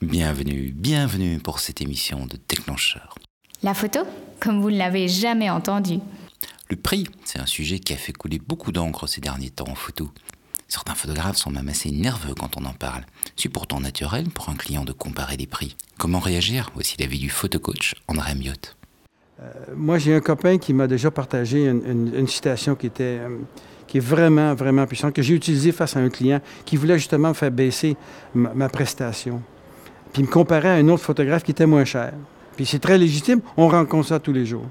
Bienvenue, bienvenue pour cette émission de Déclencheur. La photo, comme vous ne l'avez jamais entendu. Le prix, c'est un sujet qui a fait couler beaucoup d'encre ces derniers temps en photo. Certains photographes sont même assez nerveux quand on en parle. C'est pourtant naturel pour un client de comparer les prix. Comment réagir? Voici l'avis du photocoach André Miotte. Euh, moi, j'ai un copain qui m'a déjà partagé une, citation qui était euh, qui est vraiment, vraiment puissante, que j'ai utilisée face à un client qui voulait justement faire baisser ma prestation. Puis me comparait à un autre photographe qui était moins cher. Puis c'est très légitime, on rencontre ça tous les jours.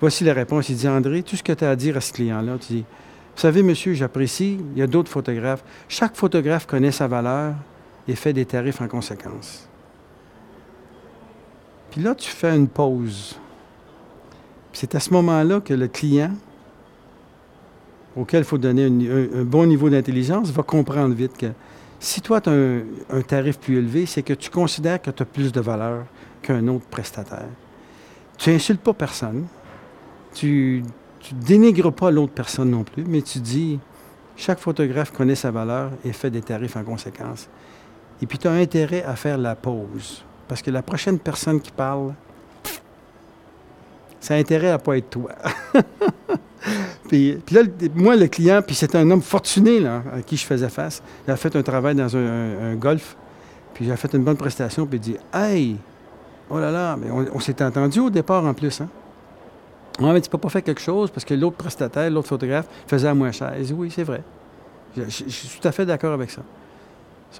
Voici la réponse. Il dit André, tout ce que tu as à dire à ce client-là, tu dis Vous savez, monsieur, j'apprécie, il y a d'autres photographes. Chaque photographe connaît sa valeur et fait des tarifs en conséquence. Puis là, tu fais une pause. C'est à ce moment-là que le client, auquel il faut donner un bon niveau d'intelligence, va comprendre vite que si toi, tu as un, tarif plus élevé, c'est que tu considères que tu as plus de valeur qu'un autre prestataire. Tu insultes pas personne. Tu, ne dénigres pas l'autre personne non plus, mais tu dis chaque photographe connaît sa valeur et fait des tarifs en conséquence. Et puis tu as intérêt à faire la pause. Parce que la prochaine personne qui parle, ça a intérêt à ne pas être toi. Puis, là, moi, le client, puis c'est un homme fortuné là, à qui je faisais face. Il a fait un travail dans un, golf, puis j'ai fait une bonne prestation, puis il dit Hey, oh là là, mais on, s'est entendu au départ en plus, hein? Ouais, mais tu peux pas faire quelque chose parce que l'autre prestataire, l'autre photographe, faisait à moins cher. Il dit Oui, c'est vrai. Je, suis tout à fait d'accord avec ça.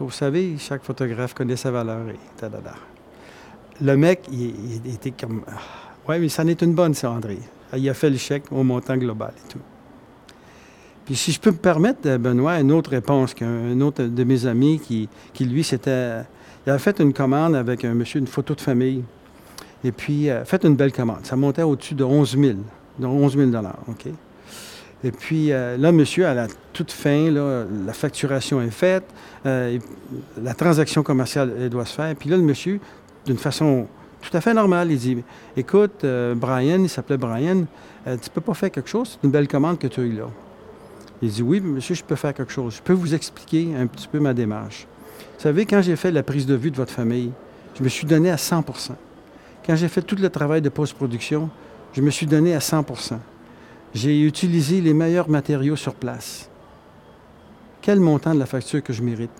vous savez, chaque photographe connaît sa valeur et Le mec, il, était comme. Ah, oui, mais ça en est une bonne, ça, André. Il a fait le chèque au montant global et tout. Puis si je peux me permettre, euh, Benoît, une autre réponse qu'un autre de mes amis qui, qui lui, c'était... Il avait fait une commande avec un monsieur, une photo de famille. Et puis, euh, fait une belle commande. Ça montait au-dessus de 11 000, de 11 000 OK? Et puis euh, là, monsieur, à la toute fin, là, la facturation est faite, la transaction commerciale doit se faire. Puis là, le monsieur, d'une façon tout à fait normal. Il dit Écoute, euh, Brian, il s'appelait Brian, euh, tu peux pas faire quelque chose? C'est une belle commande que tu as eue là. Il dit Oui, monsieur, je peux faire quelque chose. Je peux vous expliquer un petit peu ma démarche. Vous savez, quand j'ai fait la prise de vue de votre famille, je me suis donné à 100% Quand j'ai fait tout le travail de post-production, je me suis donné à 100% J'ai utilisé les meilleurs matériaux sur place. Quel montant de la facture que je mérite?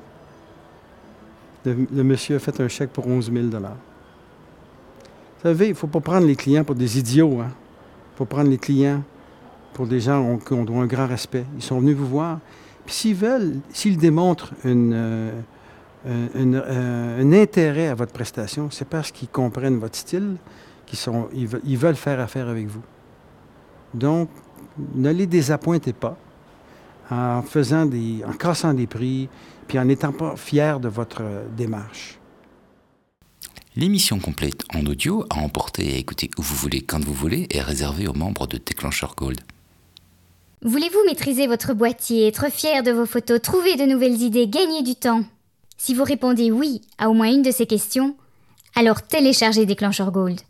Le, le monsieur a fait un chèque pour 11 000 vous savez, il ne faut pas prendre les clients pour des idiots. Il hein. faut prendre les clients pour des gens qui ont un grand respect. Ils sont venus vous voir. Puis s'ils veulent, s'ils démontrent euh, euh, un intérêt à votre prestation, c'est parce qu'ils comprennent votre style, qu'ils ils, veulent, faire affaire avec vous. Donc, ne les désappointez pas en faisant des, en cassant des prix, puis en n'étant pas fiers de votre démarche. L'émission complète en audio à emporter et à écouter où vous voulez, quand vous voulez, est réservée aux membres de Déclencheur Gold. Voulez-vous maîtriser votre boîtier, être fier de vos photos, trouver de nouvelles idées, gagner du temps? Si vous répondez oui à au moins une de ces questions, alors téléchargez Déclencheur Gold.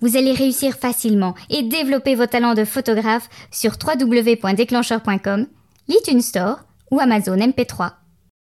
Vous allez réussir facilement et développer vos talents de photographe sur www.déclencheur.com, l'iTunes Store ou Amazon MP3.